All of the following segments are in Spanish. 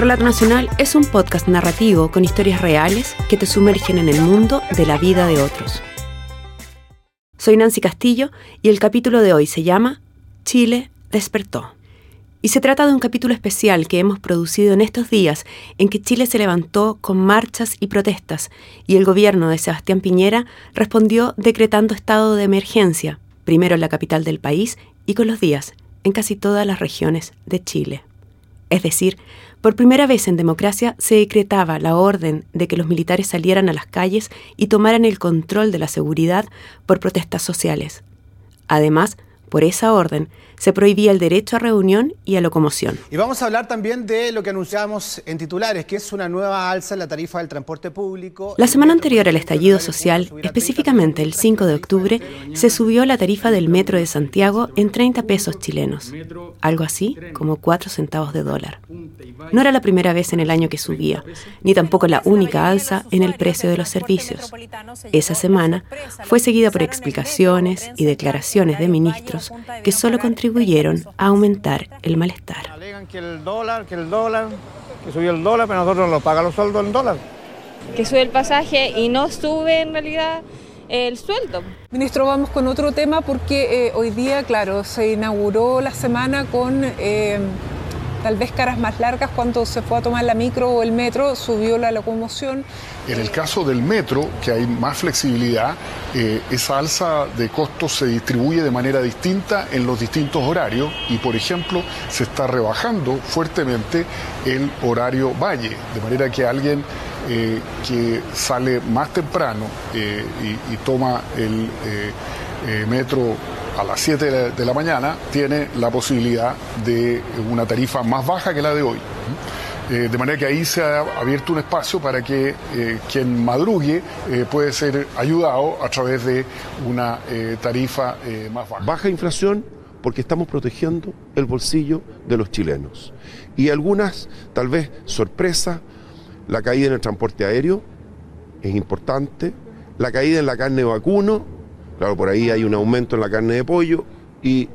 Relato Nacional es un podcast narrativo con historias reales que te sumergen en el mundo de la vida de otros. Soy Nancy Castillo y el capítulo de hoy se llama Chile despertó. Y se trata de un capítulo especial que hemos producido en estos días en que Chile se levantó con marchas y protestas y el gobierno de Sebastián Piñera respondió decretando estado de emergencia, primero en la capital del país y con los días en casi todas las regiones de Chile. Es decir, por primera vez en democracia se decretaba la orden de que los militares salieran a las calles y tomaran el control de la seguridad por protestas sociales. Además, por esa orden, se prohibía el derecho a reunión y a locomoción. Y vamos a hablar también de lo que anunciamos en titulares, que es una nueva alza en la tarifa del transporte público. La semana anterior al estallido social, específicamente el 5 de octubre, se subió la tarifa del metro de Santiago en 30 pesos chilenos, algo así como 4 centavos de dólar. No era la primera vez en el año que subía, ni tampoco la única alza en el precio de los servicios. Esa semana fue seguida por explicaciones y declaraciones de ministros que solo contribuyeron contribuyeron a aumentar el malestar. Alegan que el dólar, que el dólar, que subió el dólar, pero nosotros nos paga los sueldos en dólar. Que sube el pasaje y no sube en realidad el sueldo. Ministro, vamos con otro tema porque eh, hoy día, claro, se inauguró la semana con eh, tal vez caras más largas cuando se fue a tomar la micro o el metro, subió la locomoción. En el caso del metro, que hay más flexibilidad, eh, esa alza de costos se distribuye de manera distinta en los distintos horarios y, por ejemplo, se está rebajando fuertemente el horario valle, de manera que alguien eh, que sale más temprano eh, y, y, toma el metro a las 7 de la mañana tiene la posibilidad de una tarifa más baja que la de hoy. Eh, de manera que ahí se ha abierto un espacio para que eh, quien madrugue eh, puede ser ayudado a través de una tarifa más baja. Baja inflación porque estamos protegiendo el bolsillo de los chilenos. Y algunas, tal vez, sorpresa, la caída en el transporte aéreo es importante, la caída en la carne vacuno Claro, por ahí hay un aumento en la carne de pollo y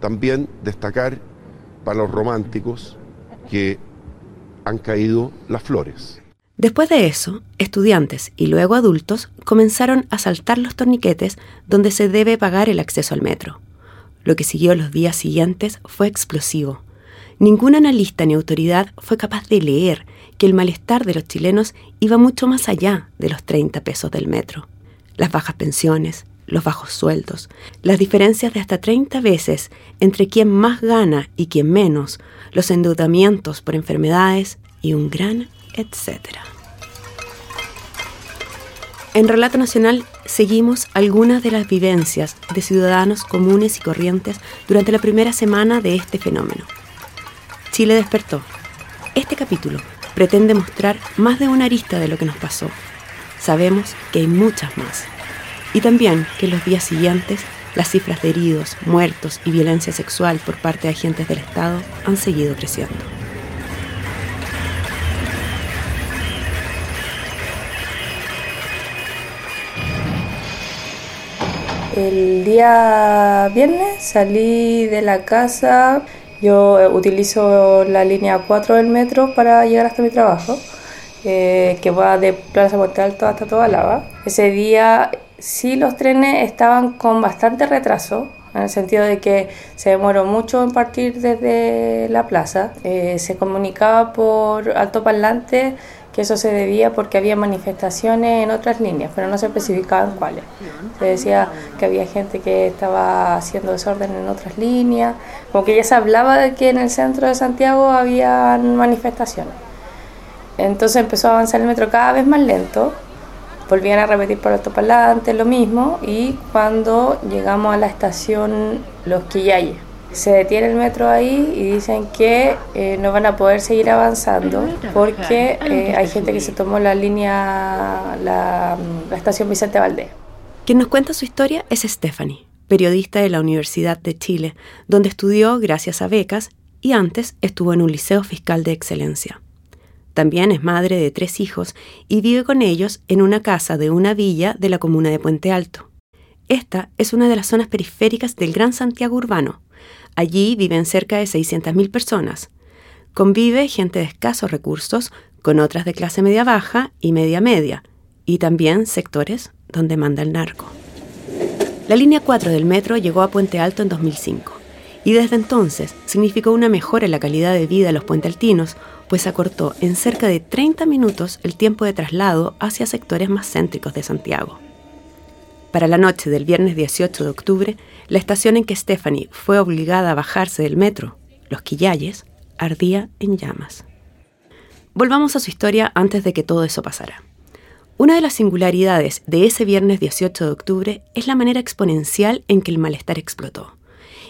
también destacar para los románticos que han caído las flores. Después de eso, estudiantes y luego adultos comenzaron a saltar los torniquetes donde se debe pagar el acceso al metro. Lo que siguió los días siguientes fue explosivo. Ningún analista ni autoridad fue capaz de leer que el malestar de los chilenos iba mucho más allá de los 30 pesos del metro. Las bajas pensiones, los bajos sueldos, las diferencias de hasta 30 veces entre quien más gana y quien menos, los endeudamientos por enfermedades y un gran etcétera. En Relato Nacional seguimos algunas de las vivencias de ciudadanos comunes y corrientes durante la primera semana de este fenómeno. Chile despertó. Este capítulo pretende mostrar más de una arista de lo que nos pasó. Sabemos que hay muchas más y también que en los días siguientes las cifras de heridos, muertos y violencia sexual por parte de agentes del Estado han seguido creciendo. El día viernes salí de la casa, yo eh, utilizo la línea 4 del metro para llegar hasta mi trabajo, eh, que va de Plaza Monte Alto hasta Toda Lava. Ese día sí los trenes estaban con bastante retraso, en el sentido de que se demoró mucho en partir desde la plaza. Eh, se comunicaba por alto parlante que eso se debía porque había manifestaciones en otras líneas, pero no se especificaban cuáles. Se decía que había gente que estaba haciendo desorden en otras líneas, como que ya se hablaba de que en el centro de Santiago había manifestaciones. Entonces empezó a avanzar el metro cada vez más lento volvían a repetir por altoparlante lo mismo y cuando llegamos a la estación Los Quillayes se detiene el metro ahí y dicen que eh, no van a poder seguir avanzando porque eh, hay gente que se tomó la línea, la, la estación Vicente Valdés. Quien nos cuenta su historia es Stephanie, periodista de la Universidad de Chile, donde estudió gracias a becas y antes estuvo en un liceo fiscal de excelencia. También es madre de tres hijos y vive con ellos en una casa de una villa de la comuna de Puente Alto. Esta es una de las zonas periféricas del Gran Santiago Urbano. Allí viven cerca de 600.000 personas. convive gente de escasos recursos con otras de clase media baja y media media, y también sectores donde manda el narco. La línea 4 del metro llegó a Puente Alto en 2005 y desde entonces significó una mejora en la calidad de vida de los puentealtinos, pues acortó en cerca de 30 minutos el tiempo de traslado hacia sectores más céntricos de Santiago. Para la noche del viernes 18 de octubre, la estación en que Stephanie fue obligada a bajarse del metro, Los Quillayes, ardía en llamas. Volvamos a su historia antes de que todo eso pasara. Una de las singularidades de ese viernes 18 de octubre es la manera exponencial en que el malestar explotó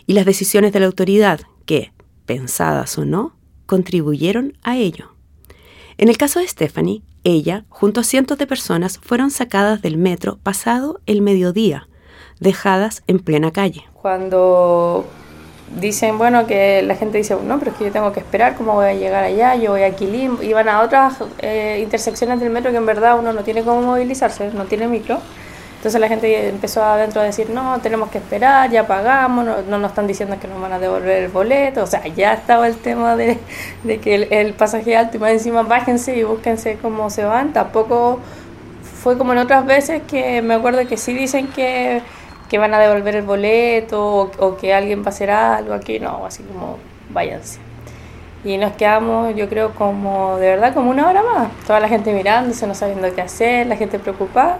y las decisiones de la autoridad que, pensadas o no, contribuyeron a ello. En el caso de Stephanie, ella, junto a cientos de personas, fueron sacadas del metro pasado el mediodía, dejadas en plena calle. Cuando dicen, bueno, que la gente dice, no, pero es que yo tengo que esperar, ¿cómo voy a llegar allá? Yo voy a Quilín, y a otras eh, intersecciones del metro que en verdad uno no tiene cómo movilizarse, no tiene micro. Entonces la gente empezó adentro a decir, no, tenemos que esperar, ya pagamos, no, nos están diciendo que nos van a devolver el boleto. O sea, ya estaba el tema de, de que el, pasaje alto y más encima bájense y búsquense cómo se van. Tampoco fue como en otras veces que me acuerdo que sí dicen que, que van a devolver el boleto o, o, que alguien va a hacer algo aquí. No, así como váyanse. Y nos quedamos, yo creo, como de verdad como una hora más. Toda la gente mirándose, no sabiendo qué hacer, la gente preocupada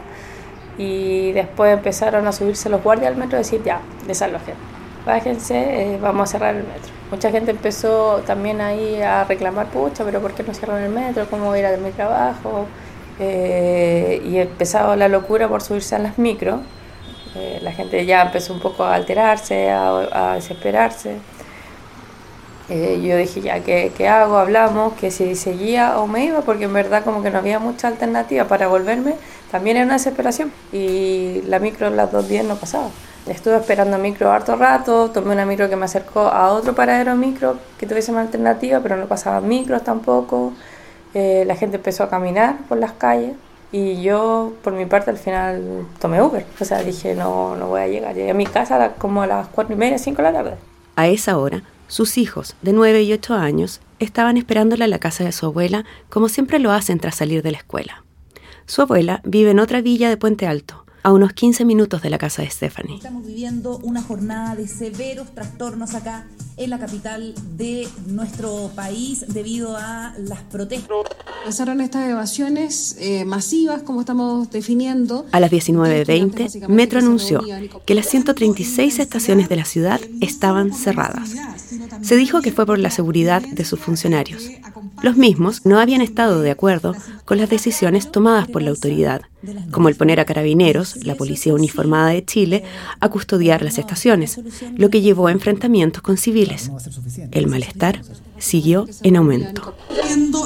y después empezaron a subirse los guardias al metro y decir, ya, desalojen, bájense, eh, vamos a cerrar el metro. Mucha gente empezó también ahí a reclamar, pucha, pero ¿por qué no cierran el metro? ¿Cómo voy a ir a mi trabajo? Eh, y empezaba la locura por subirse a las micros. Eh, la gente ya empezó un poco a alterarse, a, desesperarse. yo dije, ya, ¿qué, ¿qué, hago? Hablamos, que si seguía o me iba, porque en verdad como que no había mucha alternativa para volverme también era una desesperación y la micro las 2.10 no pasaba. Estuve esperando micro harto rato, tomé una micro que me acercó a otro paradero micro que tuviese una alternativa, pero no pasaban micros tampoco. Eh, la gente empezó a caminar por las calles y yo, por mi parte, al final tomé Uber. O sea, dije, no, no voy a llegar. Llegué a mi casa como a las 4 y media, 5 de la tarde. A esa hora, sus hijos, de 9 y 8 años, estaban esperándola en la casa de su abuela, como siempre lo hacen tras salir de la escuela. Su abuela vive en otra villa de Puente Alto, a unos 15 minutos de la casa de Stephanie. Estamos viviendo una jornada de severos trastornos acá en la capital de nuestro país debido a las protestas. Pasaron estas evasiones eh, masivas, como estamos definiendo. A las 19.20, Metro anunció que las 136 estaciones de la ciudad estaban cerradas. Se dijo que fue por la seguridad de sus funcionarios. Los mismos no habían estado de acuerdo con las decisiones tomadas por la autoridad, como el poner a carabineros, la policía uniformada de Chile, a custodiar las estaciones, lo que llevó a enfrentamientos con civiles. El malestar siguió en aumento.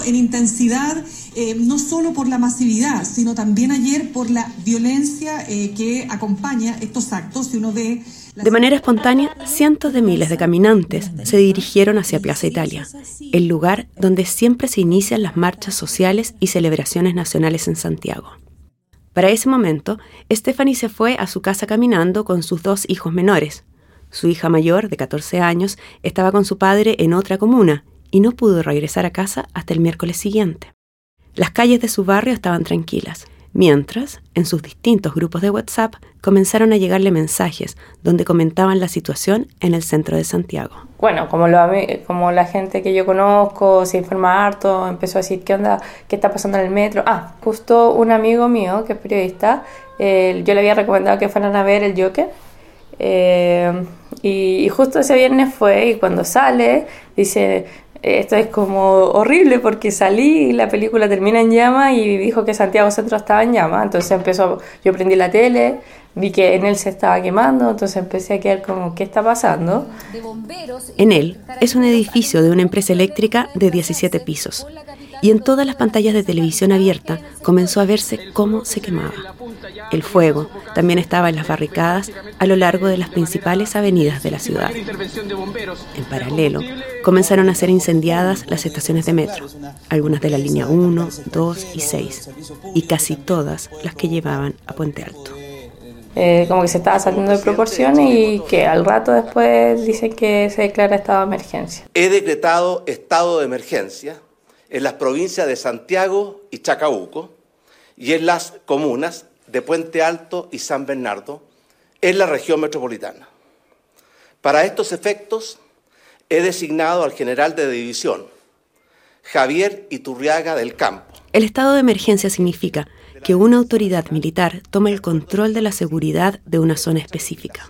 En intensidad, eh, no solo por la masividad, sino también ayer por la violencia eh, que acompaña estos actos. Si uno ve de manera espontánea, cientos de miles de caminantes se dirigieron hacia Plaza Italia, el lugar donde siempre se inician las marchas sociales y celebraciones nacionales en Santiago. Para ese momento, Stephanie se fue a su casa caminando con sus dos hijos menores. Su hija mayor, de 14 años, estaba con su padre en otra comuna y no pudo regresar a casa hasta el miércoles siguiente. Las calles de su barrio estaban tranquilas. Mientras, en sus distintos grupos de WhatsApp comenzaron a llegarle mensajes donde comentaban la situación en el centro de Santiago. Bueno, como, lo, como la gente que yo conozco se informa harto, empezó a decir, ¿qué onda? ¿Qué está pasando en el metro? Ah, justo un amigo mío que es periodista, yo le había recomendado que fueran a ver el Joker. Eh, y, y, justo ese viernes fue y cuando sale dice, esto es como horrible porque salí y la película termina en llama y dijo que Santiago Centro estaba en llama. Entonces empezó, yo prendí la tele, vi que en él se estaba quemando, entonces empecé a quedar como, ¿qué está pasando? En él es un edificio de una empresa eléctrica de 17 pisos y en todas las pantallas de televisión abierta comenzó a verse cómo se quemaba. El fuego también estaba en las barricadas a lo largo de las principales avenidas de la ciudad. En paralelo, comenzaron a ser incendiadas las estaciones de metro, algunas de la línea 1, 2 y 6, y casi todas las que llevaban a Puente Alto. eh, como que se estaba saliendo de proporciones y que al rato después dicen que se declara estado de emergencia. He decretado estado de emergencia en las provincias de Santiago y Chacabuco y en las comunas de Puente Alto y San Bernardo en la región metropolitana. Para estos efectos, he designado al general de división, Javier Iturriaga del Campo. El estado de emergencia significa que una autoridad militar toma el control de la seguridad de una zona específica.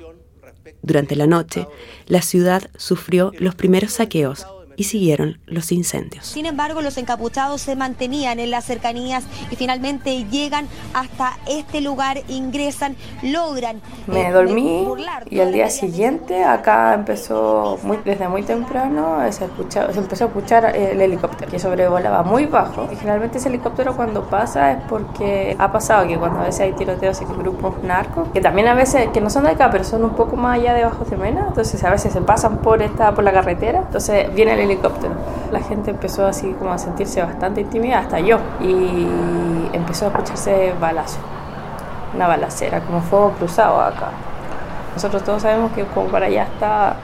Durante la noche, la ciudad sufrió los primeros saqueos y siguieron los incendios. Sin embargo, los encapuchados se mantenían en las cercanías y finalmente llegan hasta este lugar, ingresan, logran. Me eh, dormí y al día siguiente acá empezó muy, desde muy temprano se, se empezó a escuchar el helicóptero que sobrevolaba muy bajo. Y generalmente ese helicóptero cuando pasa es porque ha pasado que cuando a veces hay tiroteos en grupos narcos, que también a veces que no son de acá, pero son un poco más allá de Bajo de Mena, entonces a veces se pasan por esta por la carretera, entonces viene el helicóptero. La gente empezó así como a sentirse bastante intimidada, hasta yo, y empezó a escucharse balazo, una balacera, como fuego cruzado acá. Nosotros todos sabemos que como para allá está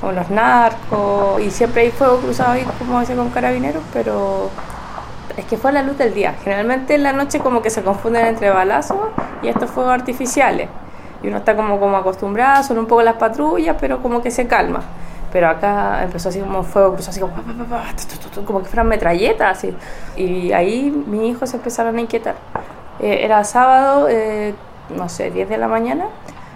como los narcos y siempre hay fuego cruzado ahí como hace con carabineros, pero es que fue a la luz del día. Generalmente en la noche como que se confunden entre balazos y estos fuegos artificiales. Y uno está como, como acostumbrado, son un poco las patrullas, pero como que se calma pero acá empezó así como fuego, empezó así como, que fueran metralletas, así. Y ahí mis hijos se empezaron a inquietar. Eh, era sábado, eh, no sé, 10 de la mañana.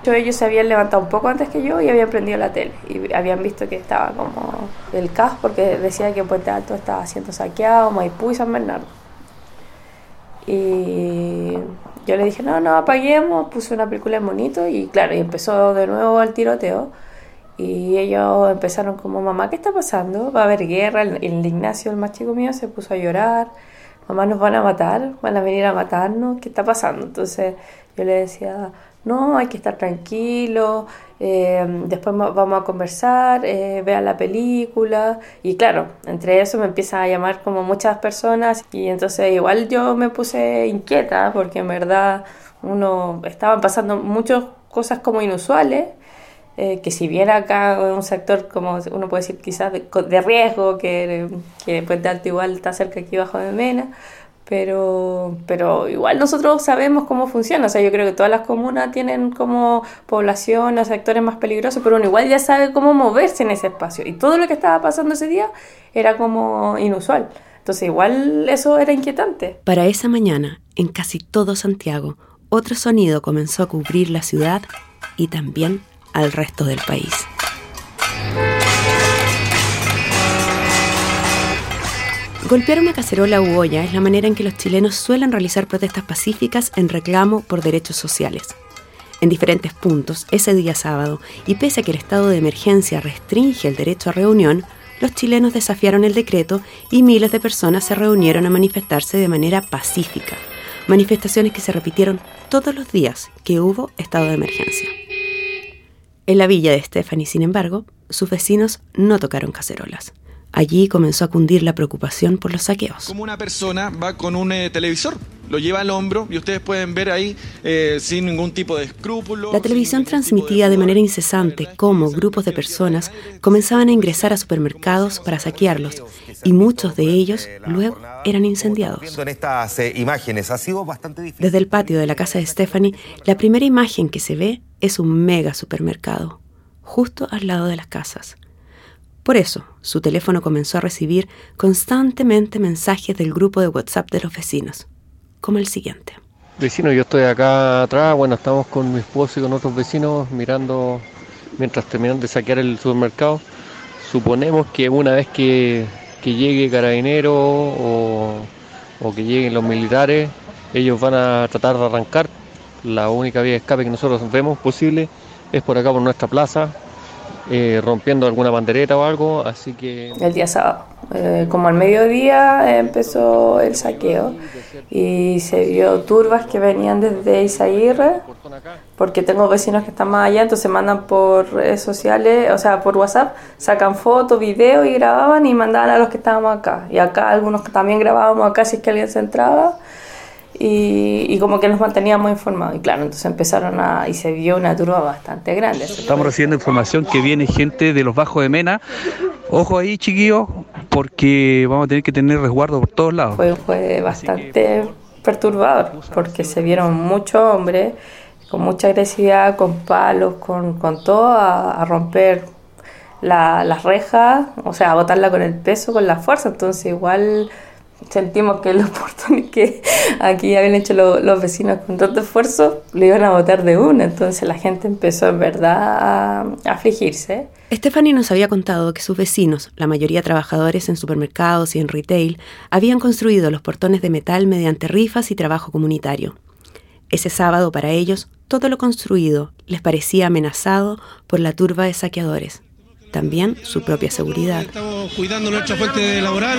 Ellos se habían levantado un poco antes que yo y habían prendido la tele. Y habían visto que estaba como el caos porque decía que Puente Alto estaba siendo saqueado, Maipú y San Bernardo. Y yo le dije, no, no, apaguemos, puse una película en monito y claro, y empezó de nuevo el tiroteo. Y ellos empezaron como, mamá, ¿qué está pasando? Va a haber guerra. El, Ignacio, el más chico mío, se puso a llorar. Mamá, nos van a matar, van a venir a matarnos. ¿Qué está pasando? Entonces yo le decía, no, hay que estar tranquilo, eh, después vamos a conversar, eh, vean la película. Y claro, entre eso me empiezan a llamar como muchas personas y entonces igual yo me puse inquieta porque en verdad uno estaban pasando muchas cosas como inusuales eh, que si bien acá un sector, como uno puede decir, quizás de, riesgo, que, que Puente Alto igual está cerca aquí bajo de Mena, pero, pero igual nosotros sabemos cómo funciona. O sea, yo creo que todas las comunas tienen como población o sectores más peligrosos, pero uno igual ya sabe cómo moverse en ese espacio. Y todo lo que estaba pasando ese día era como inusual. Entonces, igual eso era inquietante. Para esa mañana, en casi todo Santiago, otro sonido comenzó a cubrir la ciudad y también al resto del país. Golpear una cacerola u olla es la manera en que los chilenos suelen realizar protestas pacíficas en reclamo por derechos sociales. En diferentes puntos, ese día sábado, y pese a que el estado de emergencia restringe el derecho a reunión, los chilenos desafiaron el decreto y miles de personas se reunieron a manifestarse de manera pacífica. Manifestaciones que se repitieron todos los días que hubo estado de emergencia. En la villa de Stephanie, sin embargo, sus vecinos no tocaron cacerolas. Allí comenzó a cundir la preocupación por los saqueos. Como una persona va con un eh, televisor, lo lleva al hombro y ustedes pueden ver ahí eh, sin ningún tipo de escrúpulo. La televisión transmitía de, manera incesante cómo grupos de personas comenzaban a ingresar a supermercados para saquearlos y muchos de ellos luego eran incendiados. En estas eh, imágenes ha sido bastante difícil. Desde el patio de la casa de Stephanie, la primera imagen que se ve es un mega supermercado, justo al lado de las casas. Por eso, su teléfono comenzó a recibir constantemente mensajes del grupo de WhatsApp de los vecinos, como el siguiente. Vecino, yo estoy acá atrás, bueno, estamos con mi esposo y con otros vecinos mirando mientras terminan de saquear el supermercado. Suponemos que una vez que, llegue carabinero o, o que lleguen los militares, ellos van a tratar de arrancar la única vía de escape que nosotros vemos posible es por acá, por nuestra plaza, eh, rompiendo alguna bandereta o algo, así que... El día sábado, eh, como al mediodía empezó el saqueo y se vio turbas que venían desde Isaguirre, porque tengo vecinos que están más allá, entonces mandan por redes sociales, o sea, por WhatsApp, sacan fotos, videos y grababan y mandaban a los que estábamos acá. Y acá algunos también grabábamos acá si es que alguien se entraba y, como que nos manteníamos informados. Y claro, entonces empezaron a, y se vio una turba bastante grande. Estamos recibiendo información que viene gente de los bajos de Mena. Ojo ahí, chiquillos, porque vamos a tener que tener resguardo por todos lados. Fue, fue bastante perturbador, porque se vieron muchos hombres con mucha agresividad, con palos, con, con todo, a, romper las rejas, o sea, a botarla con el peso, con la fuerza. Entonces igual sentimos que los portones que aquí habían hecho los vecinos con tanto esfuerzo le iban a botar de una, entonces la gente empezó en verdad a, afligirse. Stephanie nos había contado que sus vecinos, la mayoría trabajadores en supermercados y en retail, habían construido los portones de metal mediante rifas y trabajo comunitario. Ese sábado para ellos, todo lo construido les parecía amenazado por la turba de saqueadores también su propia seguridad. Estamos cuidando nuestra fuente laboral,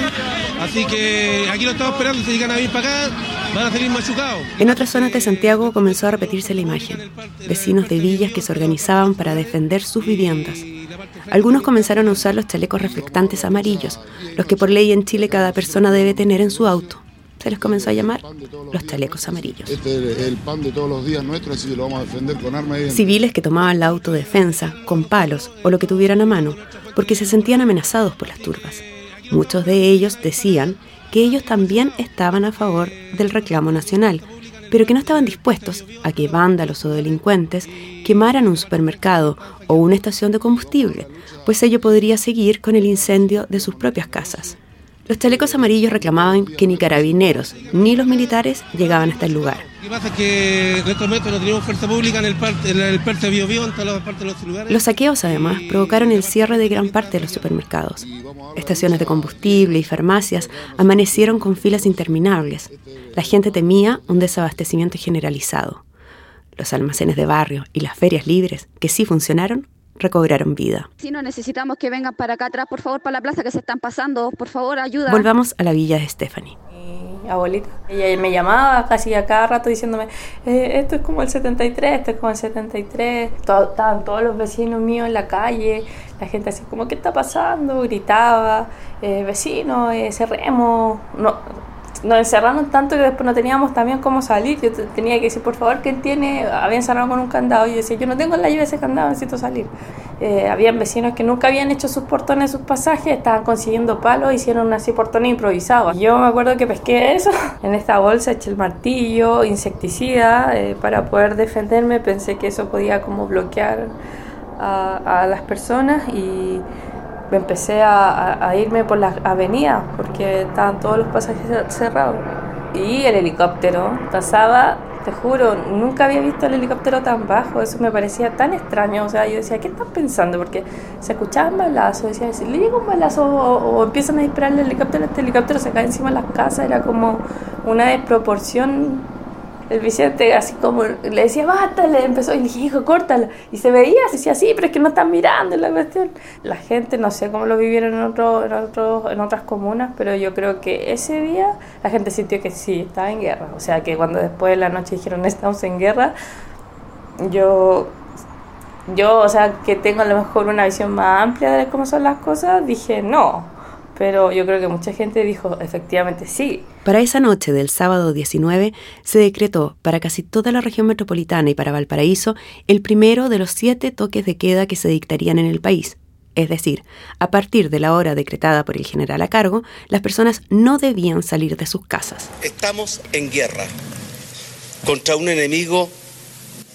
así que aquí lo estamos esperando, si llegan a venir para acá, van a salir machucados. En otras zonas de Santiago comenzó a repetirse la imagen. Vecinos de villas que se organizaban para defender sus viviendas. Algunos comenzaron a usar los chalecos reflectantes amarillos, los que por ley en Chile cada persona debe tener en su auto se les comenzó a llamar los chalecos amarillos. Este es el pan de todos los días nuestro, así que lo vamos a defender con armas y Civiles que tomaban la autodefensa con palos o lo que tuvieran a mano, porque se sentían amenazados por las turbas. Muchos de ellos decían que ellos también estaban a favor del reclamo nacional, pero que no estaban dispuestos a que vándalos o delincuentes quemaran un supermercado o una estación de combustible, pues ello podría seguir con el incendio de sus propias casas. Los chalecos amarillos reclamaban que ni carabineros ni los militares llegaban hasta el lugar. Lo que pasa es que en estos momentos no tenemos fuerza pública en el parte, en el parte de Biobío, en todas las partes de los lugares. Los saqueos, además, provocaron el cierre de gran parte de los supermercados. Estaciones de combustible y farmacias amanecieron con filas interminables. La gente temía un desabastecimiento generalizado. Los almacenes de barrio y las ferias libres, que sí funcionaron, recobraron vida. Si no necesitamos que vengan para acá atrás, por favor, para la plaza que se están pasando, por favor, ayuda. Volvamos a la villa de Stephanie. Mi abuelita, ella me llamaba casi a cada rato diciéndome, eh, esto es como el 73, esto es como el 73. estaban todos los vecinos míos en la calle, la gente así como, ¿qué está pasando? Gritaba, eh, vecinos, eh, cerremos. No, nos encerraron tanto que después no teníamos también cómo salir. Yo tenía que decir, por favor, ¿quién tiene? Habían cerrado con un candado. Y yo decía, yo no tengo la llave ese candado, necesito salir. Eh, habían vecinos que nunca habían hecho sus portones, sus pasajes, estaban consiguiendo palos, hicieron así portones improvisados. Yo me acuerdo que pesqué eso. En esta bolsa eché el martillo, insecticida, eh, para poder defenderme. Pensé que eso podía como bloquear a, a las personas y empecé a, irme por las avenidas porque estaban todos los pasajes cerrados. Y el helicóptero pasaba, te juro, nunca había visto el helicóptero tan bajo, eso me parecía tan extraño. O sea, yo decía, ¿qué están pensando? Porque se escuchaban balazos, decía, le llega un balazo o, empiezan a disparar el helicóptero, este helicóptero se cae encima de las casas, era como una desproporción el Vicente así como le decía, basta, le empezó y le dije, hijo, córtala. Y se veía, se decía, sí, pero es que no están mirando la cuestión. La gente, no sé cómo lo vivieron en, otro, en, otro, en otras comunas, pero yo creo que ese día la gente sintió que sí, estaba en guerra. O sea, que cuando después de la noche dijeron, estamos en guerra, yo, yo, o sea, que tengo a lo mejor una visión más amplia de cómo son las cosas, dije, no pero yo creo que mucha gente dijo efectivamente sí. Para esa noche del sábado 19 se decretó para casi toda la región metropolitana y para Valparaíso el primero de los siete toques de queda que se dictarían en el país. Es decir, a partir de la hora decretada por el general a cargo, las personas no debían salir de sus casas. Estamos en guerra contra un enemigo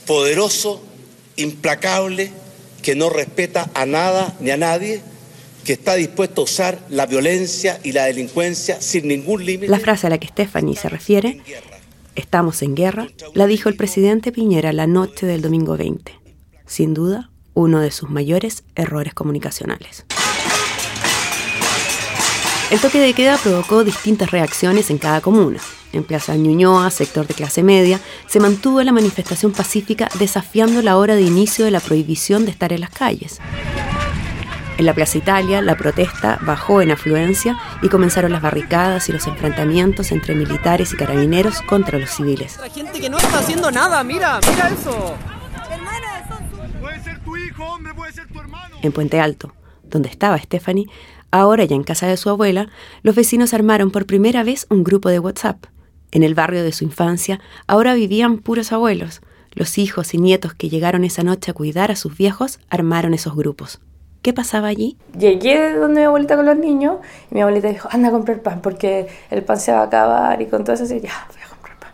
poderoso, implacable, que no respeta a nada ni a nadie que está dispuesto a usar la violencia y la delincuencia sin ningún límite. La frase a la que Stephanie se refiere, estamos en guerra, la dijo el presidente Piñera la noche del domingo 20. Sin duda, uno de sus mayores errores comunicacionales. El toque de queda provocó distintas reacciones en cada comuna. En Plaza Ñuñoa, sector de clase media, se mantuvo la manifestación pacífica desafiando la hora de inicio de la prohibición de estar en las calles. En la Plaza Italia, la protesta bajó en afluencia y comenzaron las barricadas y los enfrentamientos entre militares y carabineros contra los civiles. La gente que no está haciendo nada, mira, mira eso. En Puente Alto, donde estaba Stephanie, ahora ya en casa de su abuela, los vecinos armaron por primera vez un grupo de WhatsApp. En el barrio de su infancia ahora vivían puros abuelos. Los hijos y nietos que llegaron esa noche a cuidar a sus viejos armaron esos grupos. ¿Qué pasaba allí? Llegué donde mi abuelita con los niños y mi abuelita dijo, anda a comprar pan porque el pan se va a acabar y con todo eso, así, ya, voy a comprar pan.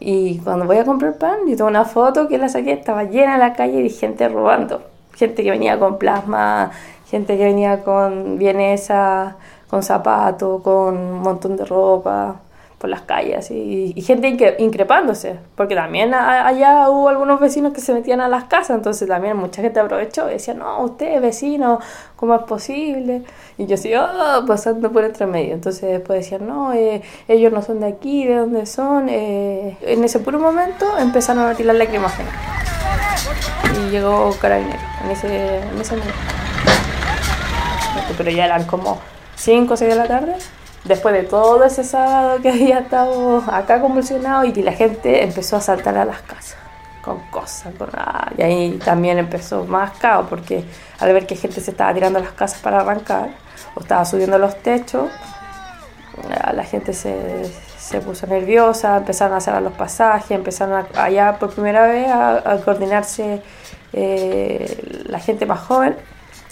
Y cuando voy a comprar pan, yo tengo una foto que la saqué, estaba llena la calle de gente robando. Gente que venía con plasma, gente que venía con vienesa, con zapatos, con un montón de ropa por las calles y, gente increpándose, porque también allá hubo algunos vecinos que se metían a las casas, entonces también mucha gente aprovechó y decía, no, usted vecino, ¿cómo es posible? Y yo así, oh, pasando por entre medio, entonces después decían, no, eh, ellos no son de aquí, ¿de dónde son? Eh, en ese puro momento empezaron a tirar lacrimógenas y llegó Carabinero en ese, en ese momento. Pero ya eran como 5 o 6 de la tarde después de todo ese sábado que había estado acá convulsionado y la gente empezó a saltar a las casas con cosas, con, ah, y ahí también empezó más caos porque al ver que gente se estaba tirando a las casas para arrancar o estaba subiendo los techos, la gente se, se puso nerviosa, empezaron a cerrar los pasajes, empezaron allá por primera vez a, coordinarse eh, la gente más joven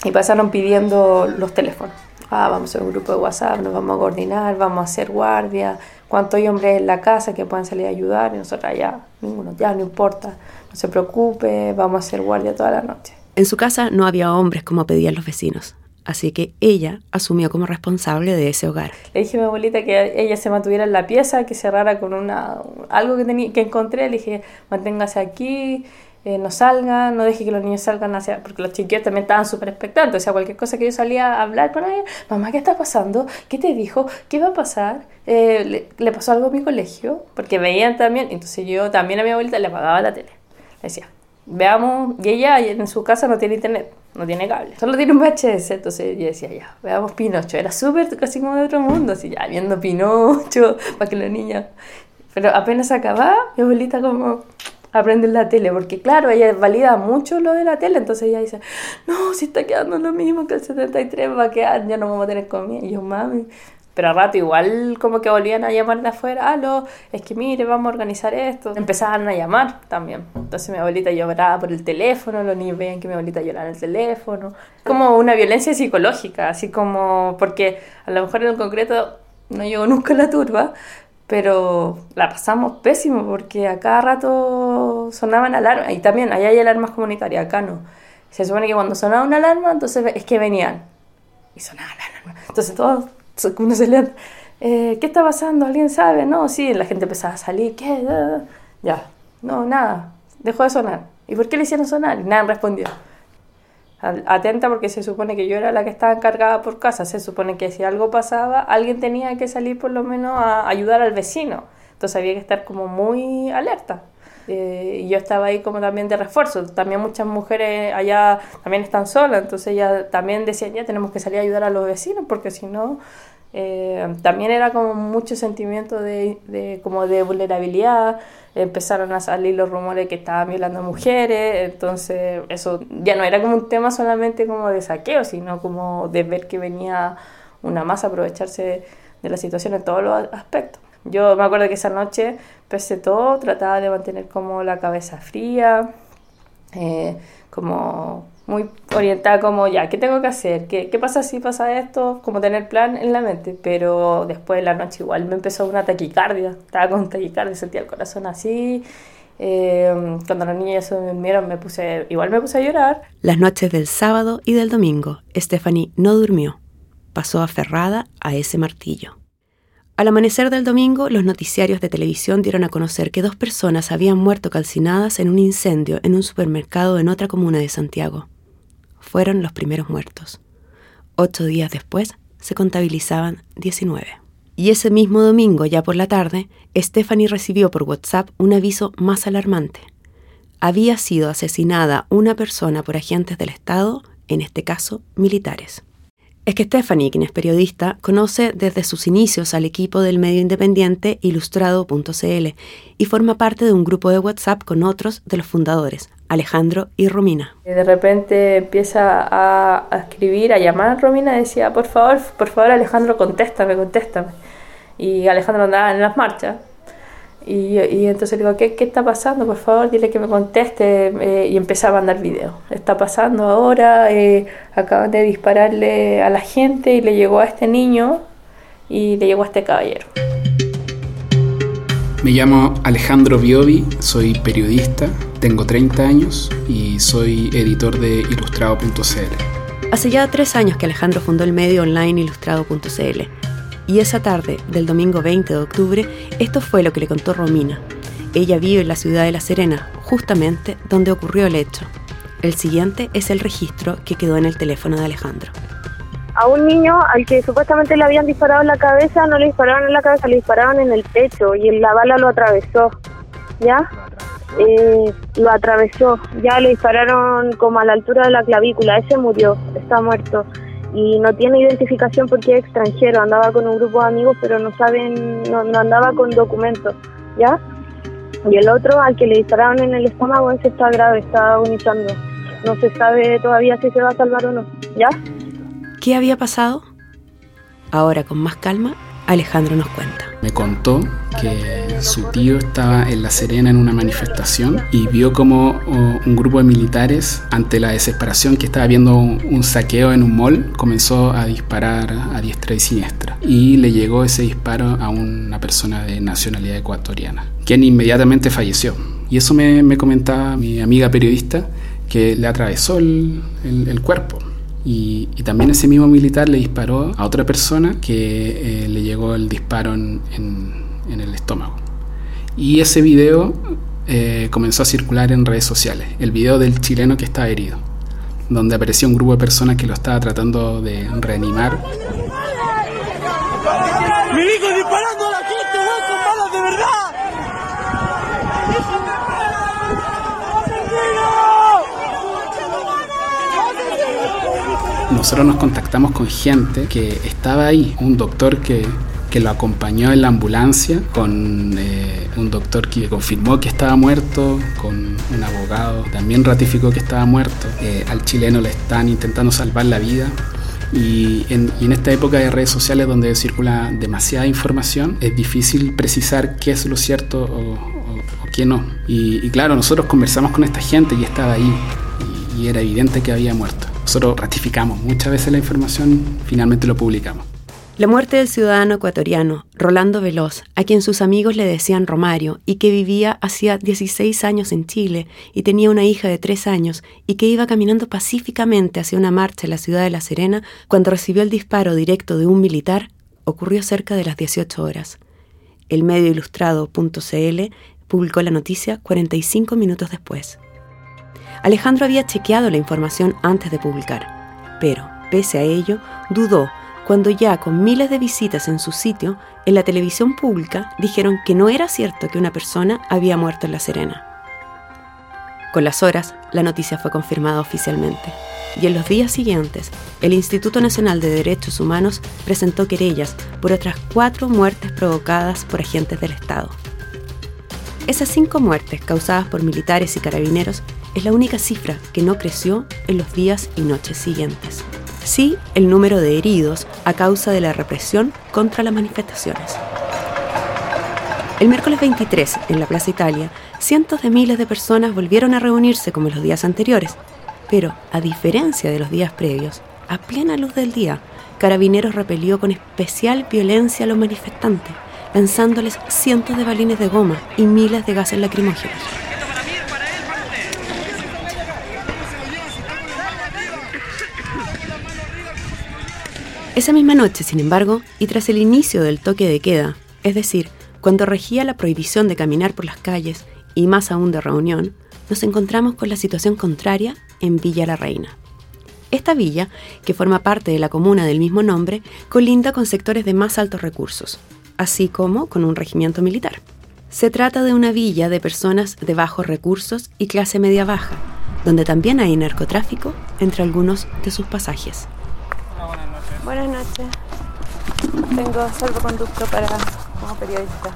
y pasaron pidiendo los teléfonos ah, vamos a hacer un grupo de WhatsApp, nos vamos a coordinar, vamos a hacer guardia, cuántos hay hombres en la casa que puedan salir a ayudar, y nosotros ya, ninguno, ya no importa, no se preocupe, vamos a hacer guardia toda la noche. En su casa no había hombres como pedían los vecinos, así que ella asumió como responsable de ese hogar. Le dije a mi abuelita que ella se mantuviera en la pieza, que cerrara con una algo que, tenía, que encontré, le dije, manténgase aquí, eh, no salgan, no deje que los niños salgan hacia, porque los chiquillos también estaban súper expectantes, o sea, cualquier cosa que yo salía a hablar con ella, mamá, ¿qué está pasando? ¿Qué te dijo? ¿Qué va a pasar? Eh, le, pasó algo a mi colegio? Porque veían también, entonces yo también a mi abuelita le apagaba la tele, le decía, veamos, y ella en su casa no tiene internet, no tiene cable, solo tiene un VHS, entonces yo decía, ya, veamos Pinocho, era súper casi como de otro mundo, así ya, viendo Pinocho, para que la niña, pero apenas acababa, mi abuelita como aprender la tele, porque claro, ella valida mucho lo de la tele, entonces ella dice, no, si está quedando lo mismo que el 73 va a quedar, ya no vamos a tener comida, y yo, mami, pero a rato igual como que volvían a llamar de afuera, aló, es que mire, vamos a organizar esto, empezaban a llamar también, entonces mi abuelita lloraba por el teléfono, los niños veían que mi abuelita lloraba en el teléfono, como una violencia psicológica, así como, porque a lo mejor en el concreto no llegó nunca la turba, pero la pasamos pésimo porque a cada rato sonaban alarmas y también allá hay alarmas comunitarias, acá no. Se supone que cuando sonaba una alarma, entonces es que venían y sonaba la alarma. Entonces todos, uno se le eh, ¿qué está pasando? ¿Alguien sabe? No, sí, la gente empezaba a salir, ¿qué? Ya, no, nada, dejó de sonar. ¿Y por qué le hicieron sonar? Y nada respondió atenta porque se supone que yo era la que estaba encargada por casa, se supone que si algo pasaba, alguien tenía que salir por lo menos a ayudar al vecino, entonces había que estar como muy alerta. Eh, y yo estaba ahí como también de refuerzo, también muchas mujeres allá también están solas, entonces ya también decían, ya tenemos que salir a ayudar a los vecinos porque si no... Eh, también era como mucho sentimiento de, de, como de vulnerabilidad, empezaron a salir los rumores que estaban violando mujeres, entonces eso ya no era como un tema solamente como de saqueo, sino como de ver que venía una masa aprovecharse de la situación en todos los aspectos. Yo me acuerdo que esa noche, pese todo, trataba de mantener como la cabeza fría, eh, como muy orientada como ya, ¿qué tengo que hacer? ¿Qué, ¿Qué, pasa si pasa esto? Como tener plan en la mente, pero después de la noche igual me empezó una taquicardia, estaba con taquicardia, sentía el corazón así. Eh, cuando los niños se durmieron me puse, igual me puse a llorar. Las noches del sábado y del domingo, Stephanie no durmió, pasó aferrada a ese martillo. Al amanecer del domingo, los noticiarios de televisión dieron a conocer que dos personas habían muerto calcinadas en un incendio en un supermercado en otra comuna de Santiago fueron los primeros muertos. Ocho días después se contabilizaban 19. Y ese mismo domingo, ya por la tarde, Stephanie recibió por WhatsApp un aviso más alarmante. Había sido asesinada una persona por agentes del Estado, en este caso militares. Es que Stephanie, quien es periodista, conoce desde sus inicios al equipo del medio independiente ilustrado.cl y forma parte de un grupo de WhatsApp con otros de los fundadores, Alejandro y Romina. De repente empieza a, escribir, a llamar a Romina decía, por favor, por favor Alejandro, contéstame, contéstame. Y Alejandro andaba en las marchas. Y, entonces le digo, ¿qué, ¿qué está pasando? Por favor, dile que me conteste. Eh, y empezaba a mandar video. Está pasando ahora, eh, acaban de dispararle a la gente y le llegó a este niño y le llegó a este caballero. Me llamo Alejandro Biovi, soy periodista, tengo 30 años y soy editor de ilustrado.cl. Hace ya tres años que Alejandro fundó el medio online ilustrado.cl y esa tarde del domingo 20 de octubre, esto fue lo que le contó Romina. Ella vive en la ciudad de La Serena, justamente donde ocurrió el hecho. El siguiente es el registro que quedó en el teléfono de Alejandro. A un niño al que supuestamente le habían disparado en la cabeza, no le dispararon en la cabeza, le dispararon en el pecho y la bala lo atravesó. ¿Ya? Eh, lo atravesó. Ya le dispararon como a la altura de la clavícula. Ese murió, está muerto y no tiene identificación porque es extranjero, andaba con un grupo de amigos pero no saben, no, andaba con documentos, ¿ya? Y el otro al que le dispararon en el estómago, ese está grave, está agonizando. No se sabe todavía si se va a salvar o no, ¿ya? ¿Qué había pasado? Ahora con más calma, Alejandro nos cuenta. Me contó que su tío estaba en La Serena en una manifestación y vio como un grupo de militares, ante la desesperación que estaba viendo un saqueo en un mall, comenzó a disparar a diestra y siniestra. Y le llegó ese disparo a una persona de nacionalidad ecuatoriana, quien inmediatamente falleció. Y eso me, comentaba mi amiga periodista, que le atravesó el, el cuerpo. Y, también ese mismo militar le disparó a otra persona que eh, le llegó el disparo en, el estómago. Y ese video eh, comenzó a circular en redes sociales, el video del chileno que estaba herido, donde apareció un grupo de personas que lo estaba tratando de reanimar. disparando a la gente, con balas de verdad! Nosotros nos contactamos con gente que estaba ahí, un doctor que, lo acompañó en la ambulancia, con eh, un doctor que confirmó que estaba muerto, con un abogado también ratificó que estaba muerto. Eh, al chileno le están intentando salvar la vida. Y en, esta época de redes sociales donde circula demasiada información, es difícil precisar qué es lo cierto o, qué no. Y, claro, nosotros conversamos con esta gente y estaba ahí y era evidente que había muerto. Nosotros ratificamos muchas veces la información, finalmente lo publicamos. La muerte del ciudadano ecuatoriano Rolando Veloz, a quien sus amigos le decían Romario y que vivía hacía 16 años en Chile y tenía una hija de 3 años y que iba caminando pacíficamente hacia una marcha en la ciudad de La Serena cuando recibió el disparo directo de un militar, ocurrió cerca de las 18 horas. El medio ilustrado.cl publicó la noticia 45 minutos después. Alejandro había chequeado la información antes de publicar, pero, pese a ello, dudó cuando ya con miles de visitas en su sitio, en la televisión pública dijeron que no era cierto que una persona había muerto en La Serena. Con las horas, la noticia fue confirmada oficialmente, y en los días siguientes, el Instituto Nacional de Derechos Humanos presentó querellas por otras cuatro muertes provocadas por agentes del Estado. Esas cinco muertes causadas por militares y carabineros es la única cifra que no creció en los días y noches siguientes. Sí, el número de heridos a causa de la represión contra las manifestaciones. El miércoles 23, en la Plaza Italia, cientos de miles de personas volvieron a reunirse como los días anteriores, pero a diferencia de los días previos, a plena luz del día, Carabineros repelió con especial violencia a los manifestantes, lanzándoles cientos de balines de goma y miles de gases lacrimógenos. Esa misma noche, sin embargo, y tras el inicio del toque de queda, es decir, cuando regía la prohibición de caminar por las calles y más aún de reunión, nos encontramos con la situación contraria en Villa La Reina. Esta villa, que forma parte de la comuna del mismo nombre, colinda con sectores de más altos recursos, así como con un regimiento militar. Se trata de una villa de personas de bajos recursos y clase media baja, donde también hay narcotráfico entre algunos de sus pasajes. Buenas noches. Tengo salvoconducto para como periodista.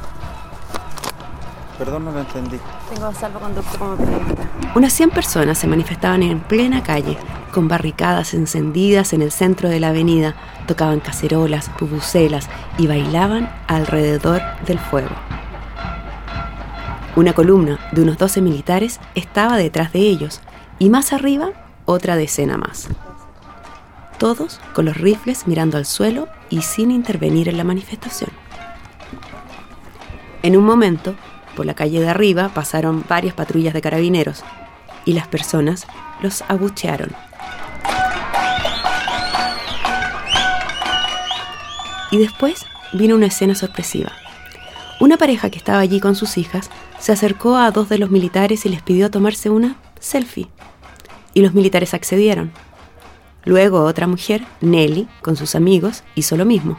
Perdón, no lo entendí. Tengo salvoconducto como periodista. Unas 100 personas se manifestaban en plena calle, con barricadas encendidas en el centro de la avenida, tocaban cacerolas, pubuselas y bailaban alrededor del fuego. Una columna de unos 12 militares estaba detrás de ellos y más arriba otra decena más. Todos con los rifles mirando al suelo y sin intervenir en la manifestación. En un momento, por la calle de arriba pasaron varias patrullas de carabineros y las personas los abuchearon. Y después vino una escena sorpresiva. Una pareja que estaba allí con sus hijas se acercó a dos de los militares y les pidió tomarse una selfie. Y los militares accedieron. Luego otra mujer, Nelly, con sus amigos, hizo lo mismo.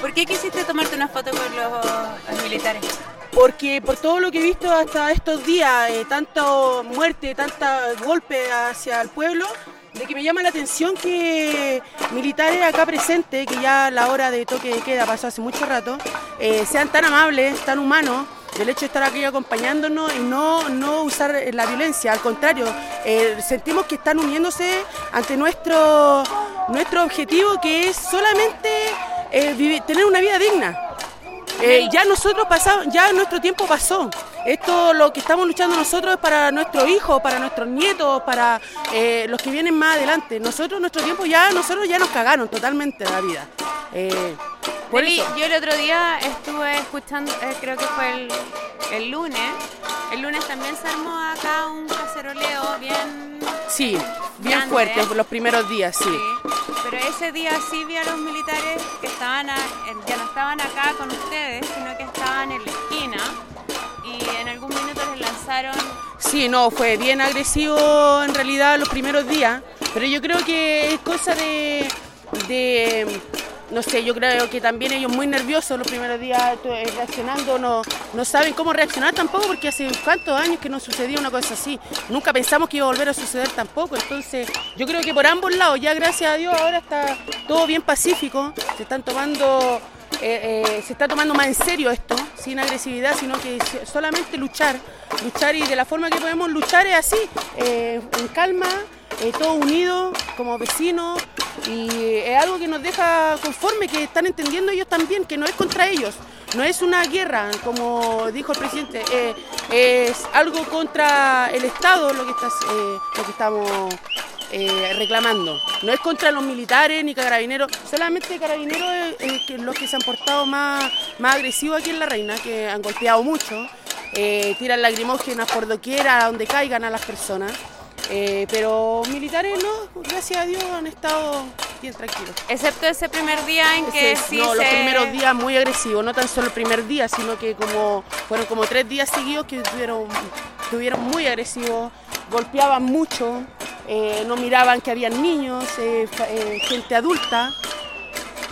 ¿Por qué quisiste tomarte una foto con los, militares? Porque por todo lo que he visto hasta estos días, eh, tanto muerte, tanta golpe hacia el pueblo, de que me llama la atención que militares acá presentes, que ya la hora de toque de queda pasó hace mucho rato, eh, sean tan amables, tan humanos, del hecho de estar aquí acompañándonos y no, no usar la violencia, al contrario, eh, sentimos que están uniéndose ante nuestro, nuestro objetivo que es solamente eh, tener una vida digna. Eh, ya nosotros pasamos, ya nuestro tiempo pasó. Esto lo que estamos luchando nosotros es para nuestros hijos, para nuestros nietos, para los que vienen más adelante. Nosotros, nuestro tiempo ya, nosotros ya nos cagaron totalmente la vida. Eh, yo el otro día estuve escuchando, creo que fue el, el, lunes. El lunes también se armó acá un caceroleo bien. Sí, bien fuerte los primeros días, sí. Pero ese día sí vi a los militares que estaban ya no estaban acá con ustedes, sino que estaban en la esquina y en algún minuto les lanzaron... Sí, no, fue bien agresivo en realidad los primeros días, pero yo creo que es cosa de no sé, yo creo que también ellos muy nerviosos los primeros días eh, reaccionando, no, no saben cómo reaccionar tampoco porque hace cuántos años que no sucedía una cosa así. Nunca pensamos que iba a volver a suceder tampoco. Entonces yo creo que por ambos lados, ya gracias a Dios ahora está todo bien pacífico, se están tomando... Eh, eh, se está tomando más en serio esto, sin agresividad, sino que solamente luchar, luchar y de la forma que podemos luchar es así, en calma, todos unidos como vecinos, y es algo que nos deja conforme, que están entendiendo ellos también, que no es contra ellos, no es una guerra, como dijo el presidente, eh, es algo contra el Estado lo que, está, eh, lo que estamos eh, reclamando. No es contra los militares ni carabineros, solamente carabineros es, los que se han portado más, más agresivos aquí en La Reina, que han golpeado mucho, tiran lacrimógenas por doquiera, donde caigan a las personas. Eh, pero militares no, gracias a Dios han estado bien tranquilos. Excepto ese primer día en que sí No, los primeros días muy agresivos, no tan solo el primer día, sino que como fueron como tres días seguidos que estuvieron, estuvieron muy agresivos, golpeaban mucho, eh, no miraban que habían niños, eh, gente adulta.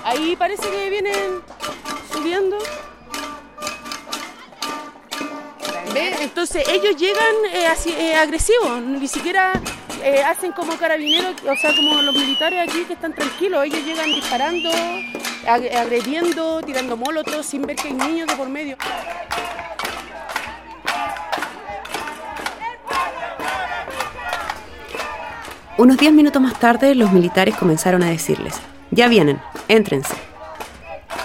Ahí parece que vienen subiendo. Entonces ellos llegan eh, eh, agresivos, ni siquiera eh, hacen como carabineros, o sea, como los militares aquí que están tranquilos, ellos llegan disparando, agrediendo, tirando molotos sin ver que hay niños de por medio. Unos diez minutos más tarde, los militares comenzaron a decirles, ya vienen, éntrense.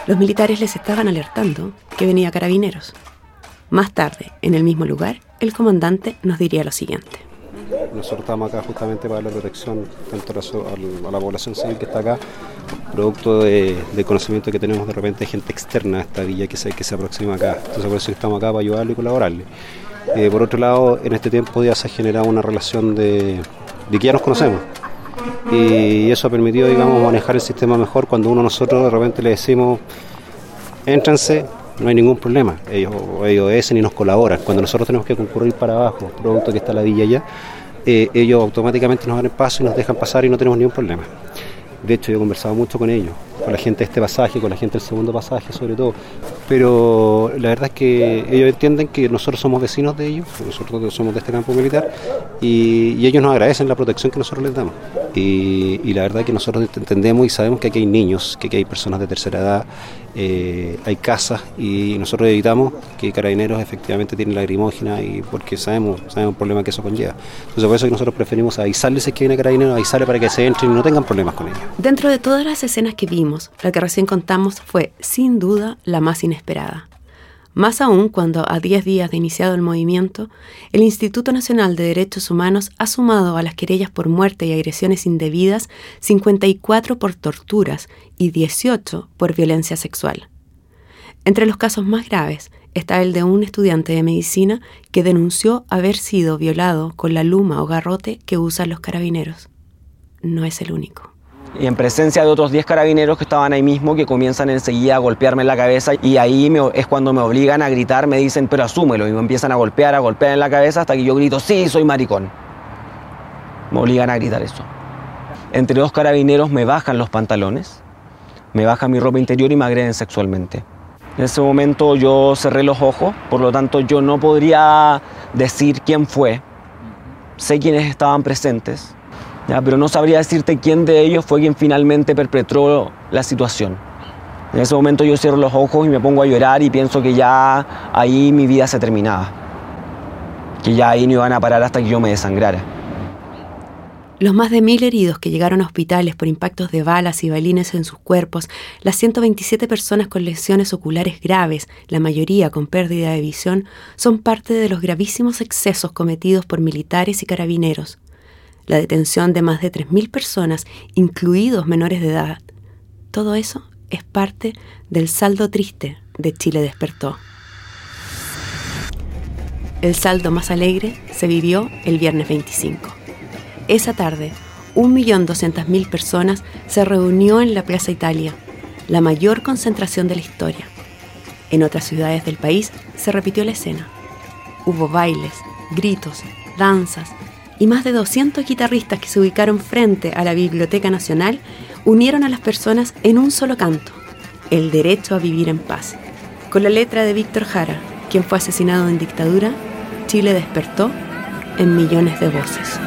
Los militares les estaban alertando que venía carabineros. Más tarde, en el mismo lugar, el comandante nos diría lo siguiente. Nosotros estamos acá justamente para la protección tanto a la, población civil que está acá, producto de, conocimiento que tenemos de repente gente externa a esta villa que se, que se aproxima acá. Entonces por eso estamos acá para ayudarle y colaborarle. Eh, por otro lado, en este tiempo ya se ha generado una relación de, que ya nos conocemos. Y eso ha permitido, digamos, manejar el sistema mejor cuando uno nosotros de repente le decimos, éntrense, no hay ningún problema. Ellos, ellos obedecen y nos colaboran. Cuando nosotros tenemos que concurrir para abajo, producto que está la villa allá, eh, ellos automáticamente nos dan el paso y nos dejan pasar y no tenemos ningún problema. De hecho, yo he conversado mucho con ellos, con la gente de este pasaje, con la gente del segundo pasaje sobre todo. Pero la verdad es que ellos entienden que nosotros somos vecinos de ellos, nosotros somos de este campo militar, y, ellos nos agradecen la protección que nosotros les damos. Y, la verdad es que nosotros entendemos y sabemos que aquí hay niños, que aquí hay personas de tercera edad, eh, hay casas y nosotros evitamos que carabineros efectivamente tienen lagrimógena y porque sabemos, sabemos el problema que eso conlleva. Entonces por eso que nosotros preferimos avisarles es que viene carabineros, avisarles para que se entren y no tengan problemas con ellos. Dentro de todas las escenas que vimos, la que recién contamos fue sin duda la más inesperada. Más aún cuando, a 10 días de iniciado el movimiento, el Instituto Nacional de Derechos Humanos ha sumado a las querellas por muerte y agresiones indebidas 54 por torturas y 18 por violencia sexual. Entre los casos más graves está el de un estudiante de medicina que denunció haber sido violado con la luma o garrote que usan los carabineros. No es el único y en presencia de otros 10 carabineros que estaban ahí mismo que comienzan enseguida a golpearme en la cabeza y ahí es cuando me obligan a gritar, me dicen pero asúmelo y me empiezan a golpear, a golpear en la cabeza hasta que yo grito sí, soy maricón. Me obligan a gritar eso. Entre dos carabineros me bajan los pantalones, me bajan mi ropa interior y me agreden sexualmente. En ese momento yo cerré los ojos, por lo tanto yo no podría decir quién fue. Sé quiénes estaban presentes, pero no sabría decirte quién de ellos fue quien finalmente perpetró la situación. En ese momento yo cierro los ojos y me pongo a llorar y pienso que ya ahí mi vida se terminaba, que ya ahí no iban a parar hasta que yo me desangrara. Los más de mil heridos que llegaron a hospitales por impactos de balas y balines en sus cuerpos, las 127 personas con lesiones oculares graves, la mayoría con pérdida de visión, son parte de los gravísimos excesos cometidos por militares y carabineros la detención de más de 3.000 personas, incluidos menores de edad. Todo eso es parte del saldo triste de Chile despertó. El saldo más alegre se vivió el viernes 25. Esa tarde, 1.200.000 personas se reunió en la Plaza Italia, la mayor concentración de la historia. En otras ciudades del país se repitió la escena. Hubo bailes, gritos, danzas, y más de 200 guitarristas que se ubicaron frente a la Biblioteca Nacional unieron a las personas en un solo canto, el derecho a vivir en paz. Con la letra de Víctor Jara, quien fue asesinado en dictadura, Chile despertó en millones de voces.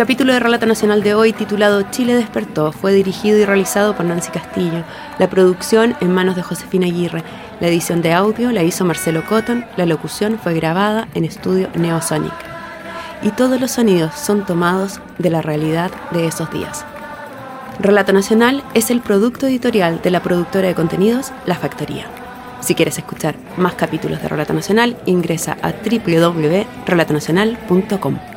Capítulo de Relato Nacional de hoy, titulado Chile despertó, fue dirigido y realizado por Nancy Castillo. La producción en manos de Josefina Aguirre. La edición de audio la hizo Marcelo Cotton. La locución fue grabada en estudio Neosonic. Y todos los sonidos son tomados de la realidad de esos días. Relato Nacional es el producto editorial de la productora de contenidos La Factoría. Si quieres escuchar más capítulos de Relato Nacional, ingresa a www.relatonacional.com.